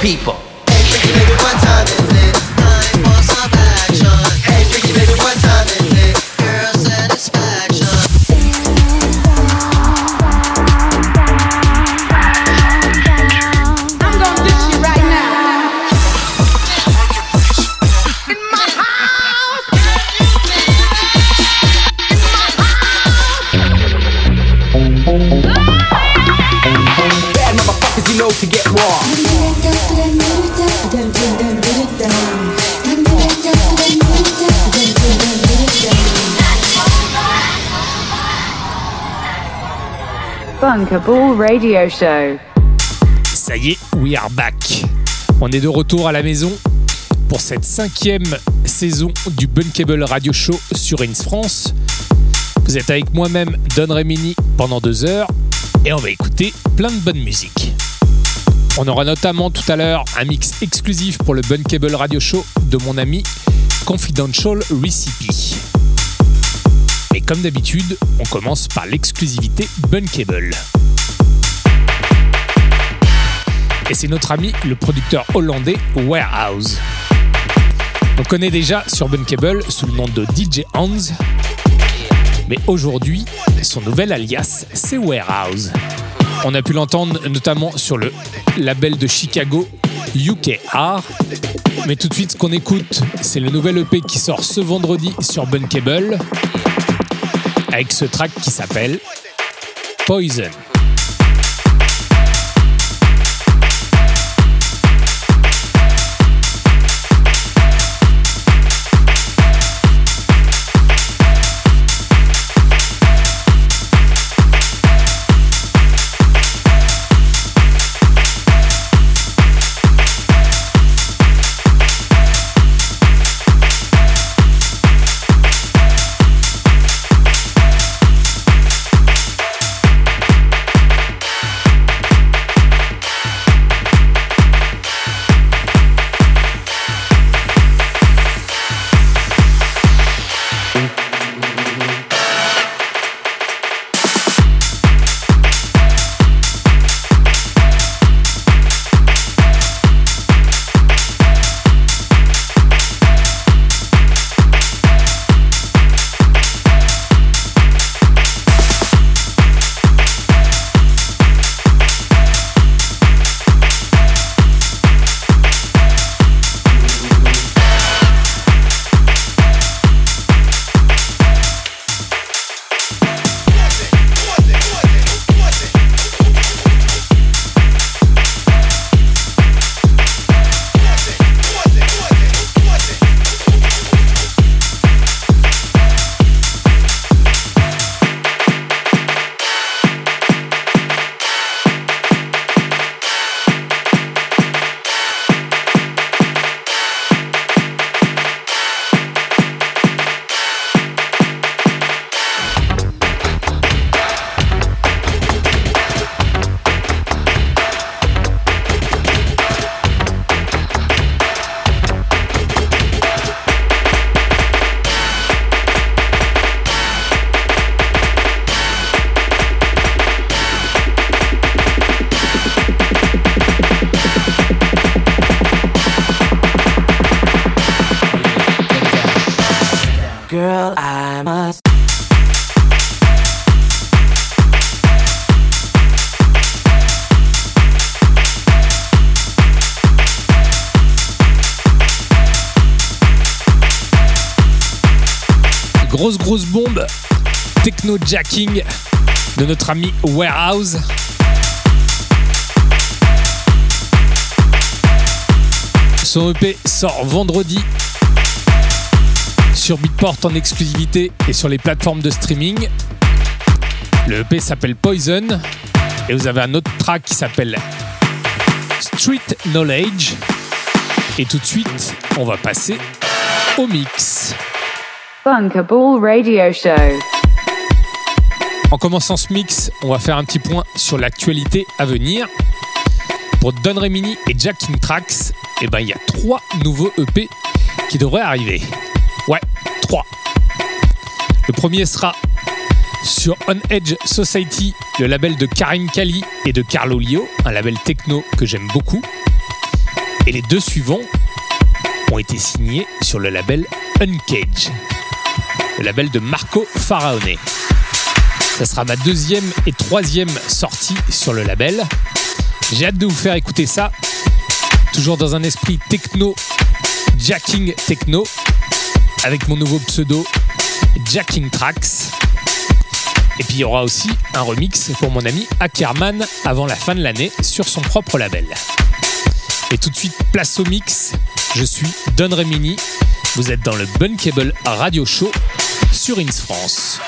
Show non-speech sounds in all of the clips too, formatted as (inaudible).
people. Radio Show. Ça y est, we are back. On est de retour à la maison pour cette cinquième saison du Bunkable Radio Show sur Ins France. Vous êtes avec moi-même, Don Remini, pendant deux heures et on va écouter plein de bonne musique. On aura notamment tout à l'heure un mix exclusif pour le Bunkable Radio Show de mon ami Confidential Recipe. Mais comme d'habitude, on commence par l'exclusivité Bunkable. Et c'est notre ami le producteur hollandais Warehouse. On connaît déjà sur Bunkable sous le nom de DJ Hans, mais aujourd'hui, son nouvel alias, c'est Warehouse. On a pu l'entendre notamment sur le label de Chicago UKR. Mais tout de suite, ce qu'on écoute, c'est le nouvel EP qui sort ce vendredi sur Bunkable, avec ce track qui s'appelle Poison. Grosse grosse bombe techno jacking de notre ami Warehouse. Son EP sort vendredi sur Beatport en exclusivité et sur les plateformes de streaming. Le EP s'appelle Poison et vous avez un autre track qui s'appelle Street Knowledge. Et tout de suite, on va passer au mix. Radio Show. En commençant ce mix, on va faire un petit point sur l'actualité à venir. Pour Don Remini et Jack King Tracks, eh ben, il y a trois nouveaux EP qui devraient arriver. Ouais, trois. Le premier sera sur On Edge Society, le label de Karim Kali et de Carlo Lio, un label techno que j'aime beaucoup. Et les deux suivants ont été signés sur le label Uncage, le label de Marco Faraone. Ça sera ma deuxième et troisième sortie sur le label. J'ai hâte de vous faire écouter ça, toujours dans un esprit techno, jacking techno, avec mon nouveau pseudo Jacking Tracks. Et puis il y aura aussi un remix pour mon ami Ackerman avant la fin de l'année sur son propre label. Et tout de suite, place au mix. Je suis Don Remini. Vous êtes dans le Bunkable Radio Show sur Ins France.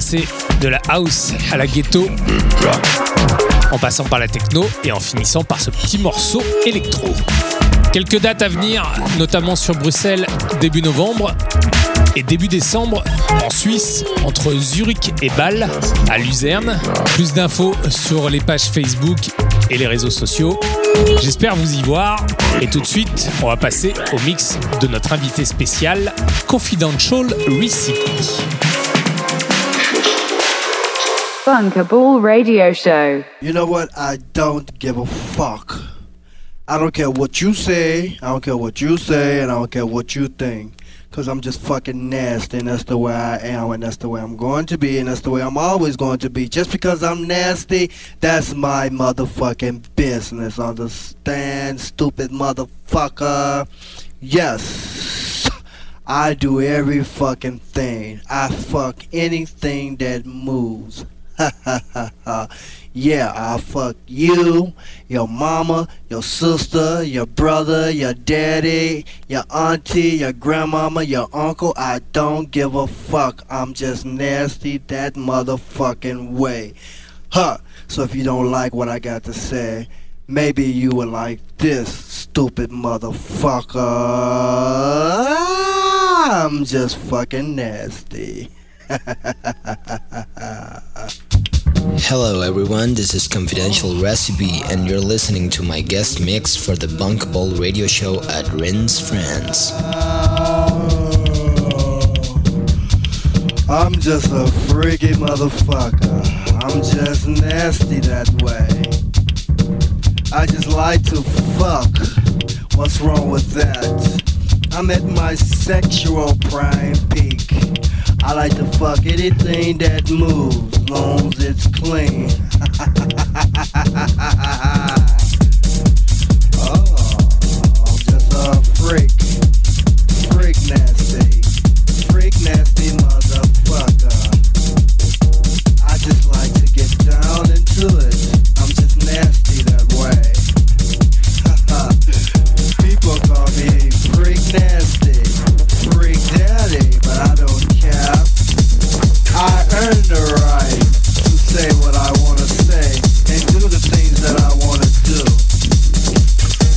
De la house à la ghetto, en passant par la techno et en finissant par ce petit morceau électro. Quelques dates à venir, notamment sur Bruxelles début novembre et début décembre en Suisse entre Zurich et Bâle à Luzerne. Plus d'infos sur les pages Facebook et les réseaux sociaux. J'espère vous y voir. Et tout de suite, on va passer au mix de notre invité spécial, Confidential Recipe. Bunkable Radio Show. You know what? I don't give a fuck. I don't care what you say, I don't care what you say, and I don't care what you think. Cause I'm just fucking nasty and that's the way I am and that's the way I'm going to be and that's the way I'm always going to be. Just because I'm nasty, that's my motherfucking business. Understand, stupid motherfucker? Yes. I do every fucking thing. I fuck anything that moves. (laughs) Yeah, I'll fuck you, your mama, your sister, your brother, your daddy, your auntie, your grandmama, your uncle. I don't give a fuck. I'm just nasty that motherfucking way. Huh. So if you don't like what I got to say, maybe you would like this, stupid motherfucker. I'm just fucking nasty. (laughs) Hello everyone, this is Confidential Recipe and you're listening to my guest mix for the Bunkable radio show at Rinse France. I'm just a freaky motherfucker. I'm just nasty that way. I just like to fuck. What's wrong with that? I'm at my sexual prime peak. I like to fuck anything that moves, long as it's clean. (laughs) oh, I'm just a freak, freak nasty, freak nasty motherfucker. I just like to get down into it. I'm just nasty that way. (laughs) People call me freak daddy, but I don't care. I earn the right to say what I wanna say and do the things that I wanna do.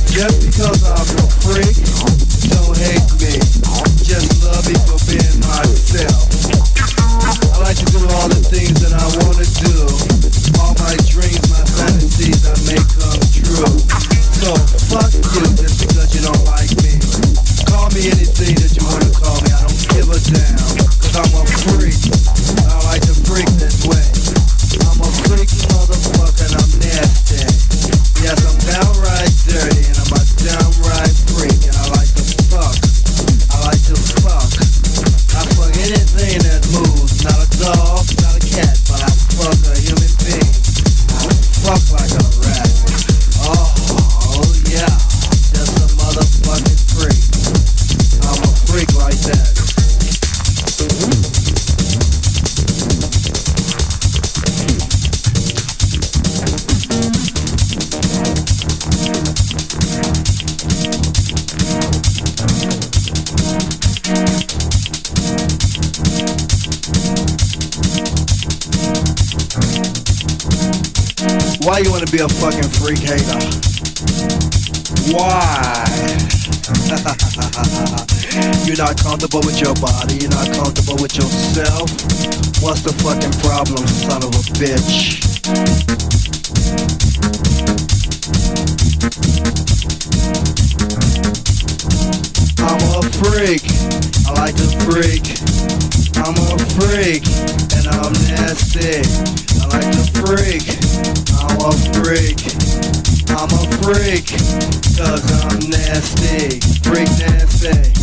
Just because I'm a freak, don't hate me. Just love me for being myself. I like to do all the things that I wanna do. All my dreams, my fantasies, I make come true. So fuck you be a fucking freak hater? Why? (laughs) you're not comfortable with your body, you're not comfortable with yourself. What's the fucking problem, son of a bitch? I'm a freak. I like to freak. I'm a freak and I'm nasty. I like to freak. I'm a freak. I'm a freak cause I'm nasty. Freak nasty.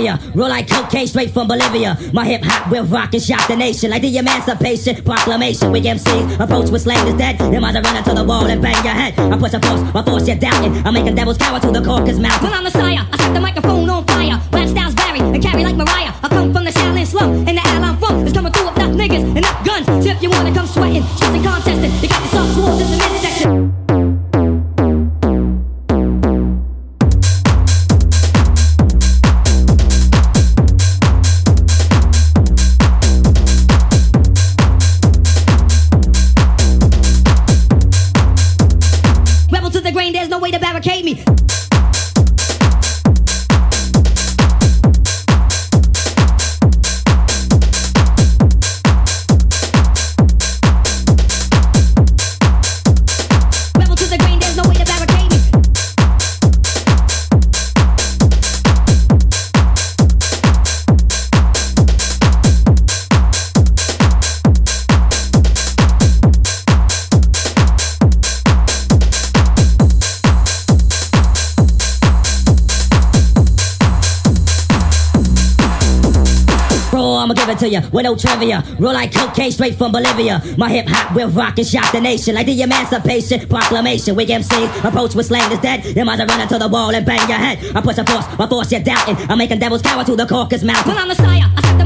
No. Roll like cocaine straight from Bolivia. My hip hop will rock and shock the nation like the Emancipation Proclamation. We MCs approach with slang is dead. You might run into the wall and bang your head. I push a force, I force you doubting. I'm making devils cower to the caucus mouth. When I'm Messiah, I set the microphone on fire. Rap styles vary and carry like You with no trivia. Roll like cocaine straight from Bolivia. My hip hop will rock and shock the nation like the Emancipation Proclamation. We MCs approach with slang is dead. You might run into the wall and bang your head. I push a force, I force you doubting. I'm making devils cower to the caucus mouth. When I'm Messiah, I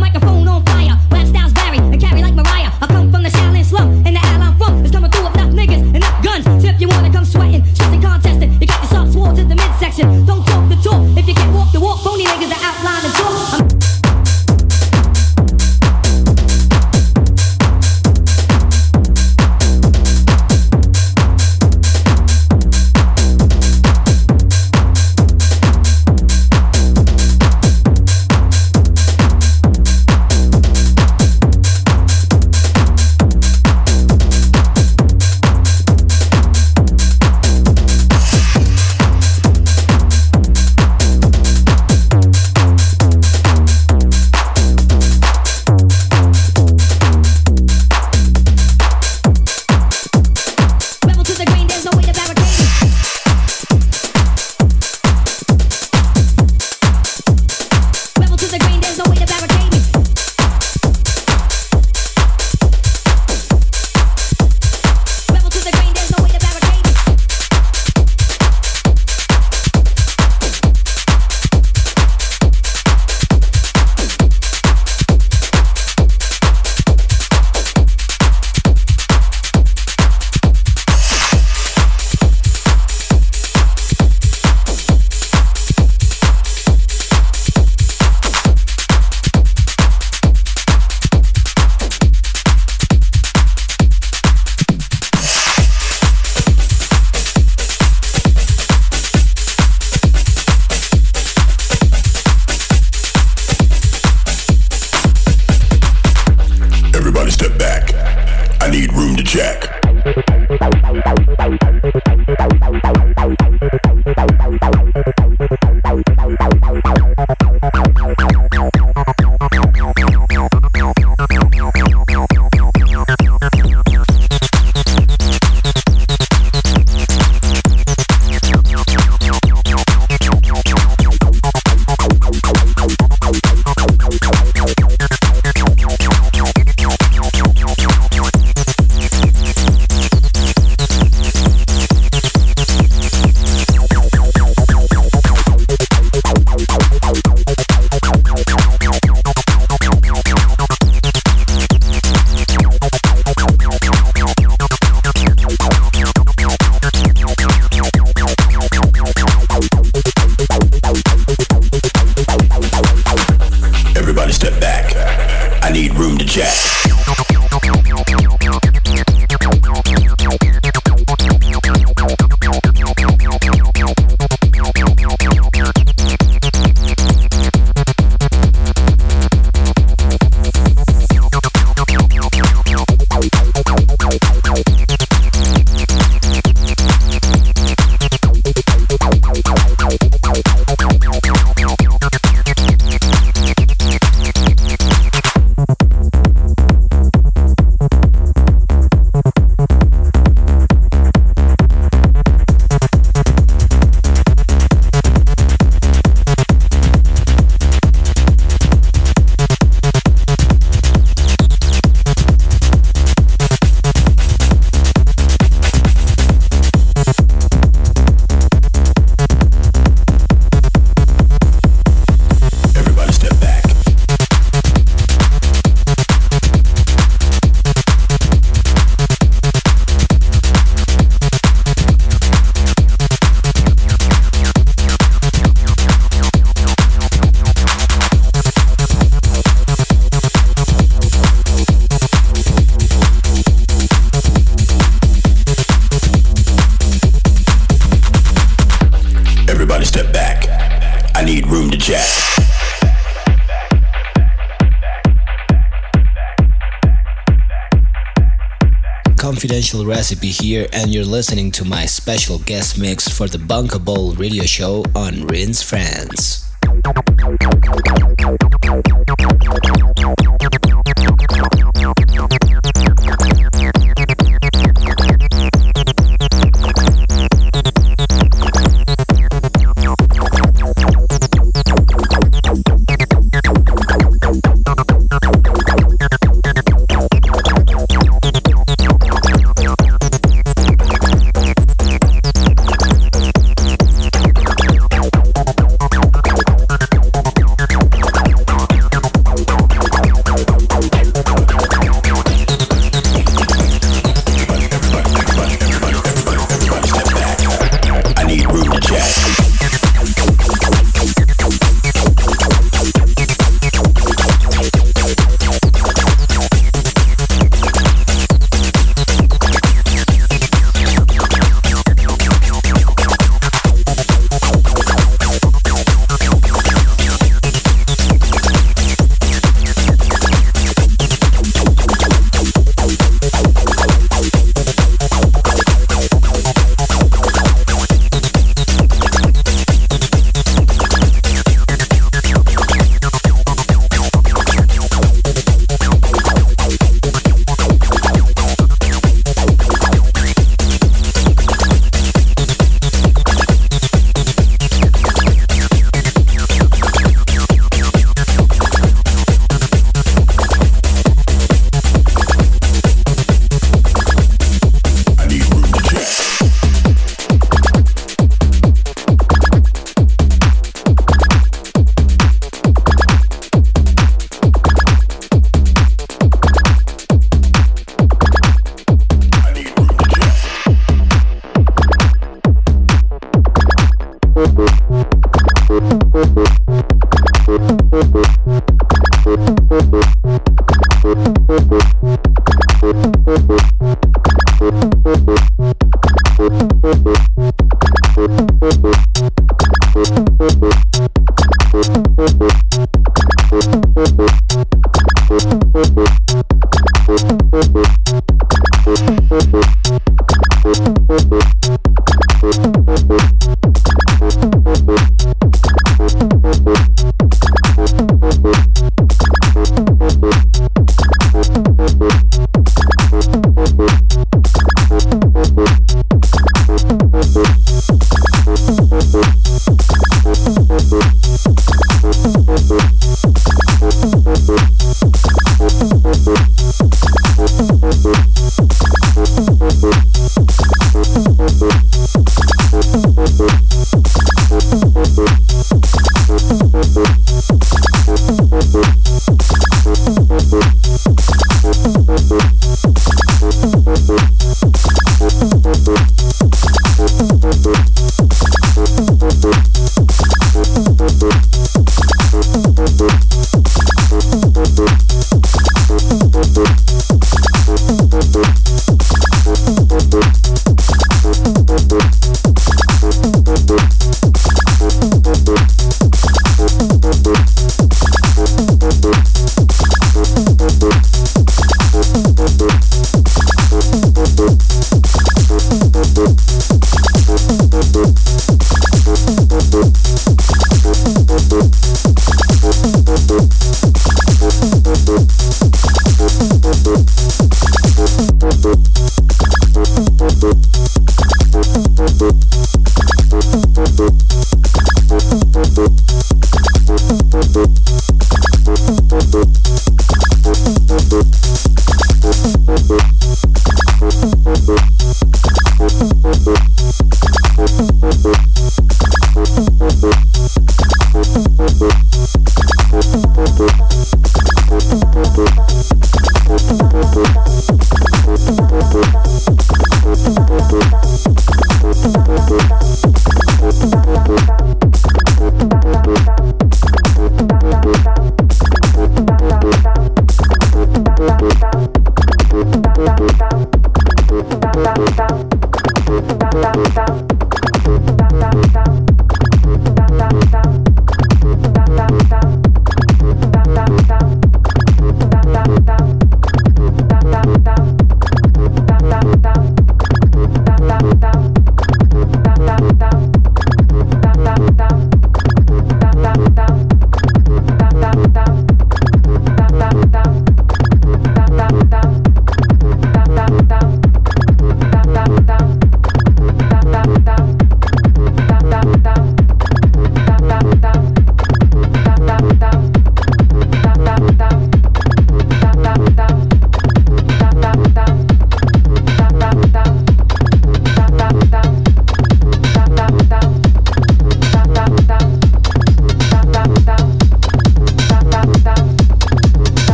Confidential Recipe here, and you're listening to my special guest mix for the Bunker Bowl radio show on Rinse France.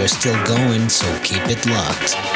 Are still going, so keep it locked.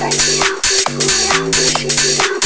Thank you.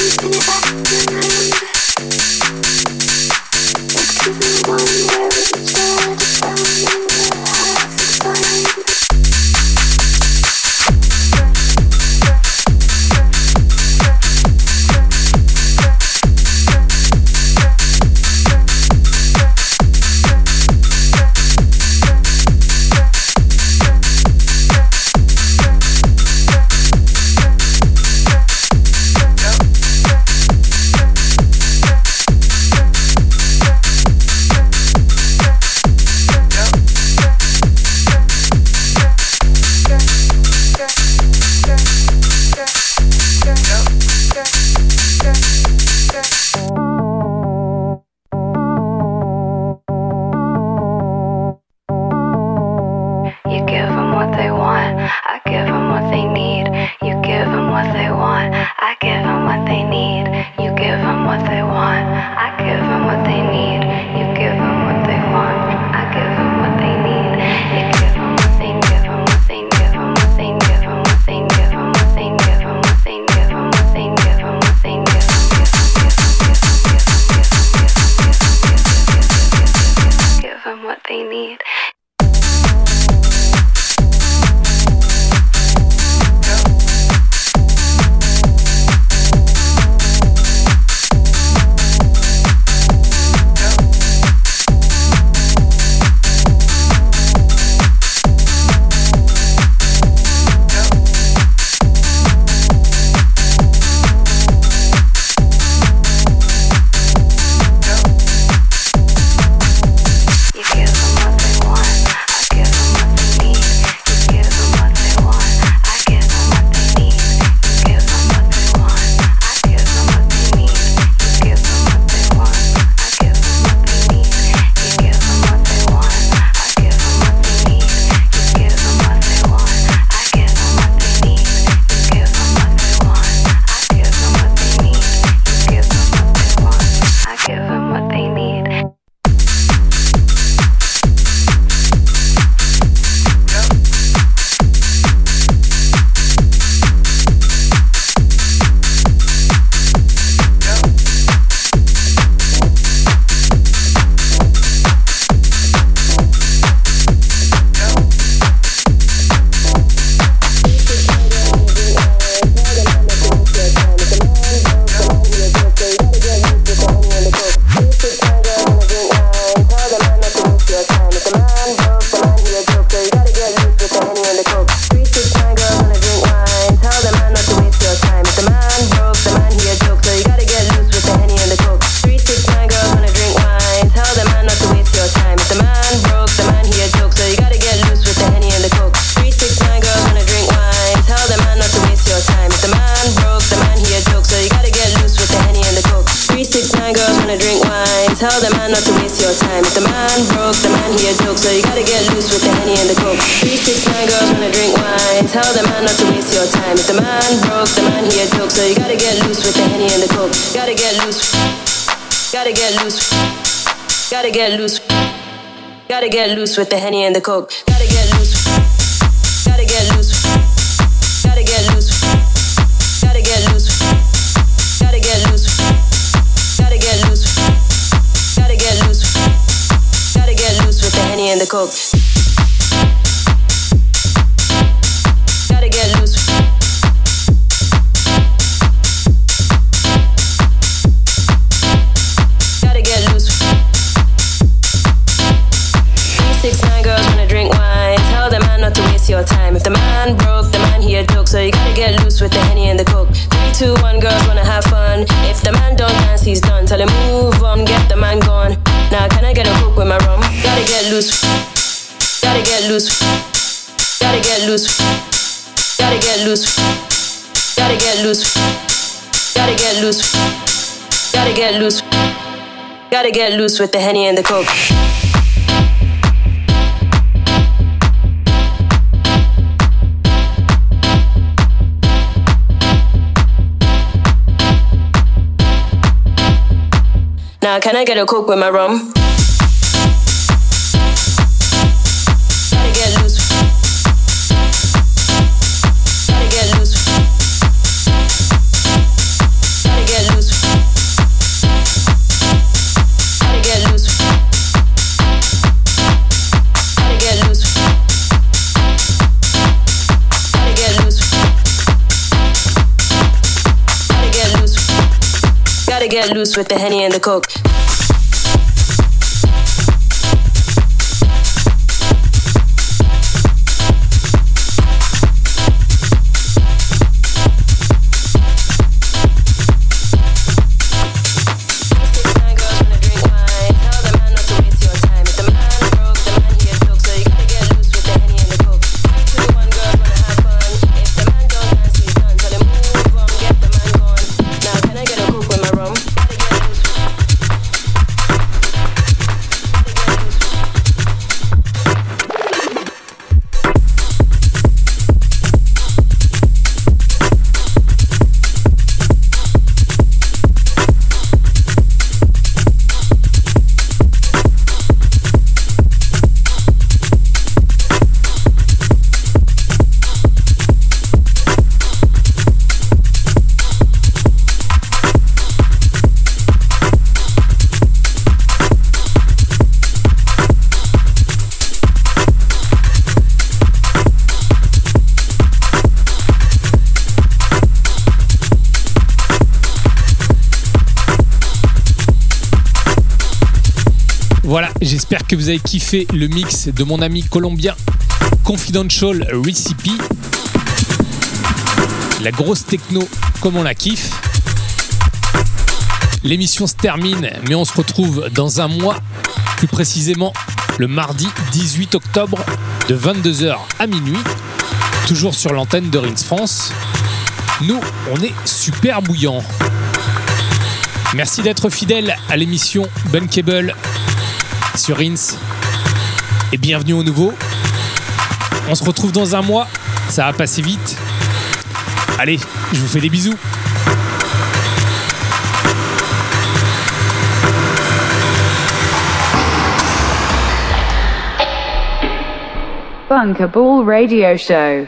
folks. Gotta get loose with the henny and the coke. Now, can I get a coke with my rum? Get loose with the henny and the coke. J'espère que vous avez kiffé le mix de mon ami colombien Confidential Recipe. La grosse techno comme on la kiffe. L'émission se termine, mais on se retrouve dans un mois, plus précisément le mardi 18 octobre de 22h à minuit, toujours sur l'antenne de Rins France. Nous, on est super bouillant. Merci d'être fidèle à l'émission Bunkable sur Rins. Et bienvenue au nouveau. On se retrouve dans un mois. Ça va passer vite. Allez, je vous fais des bisous. Bunker Ball Radio Show.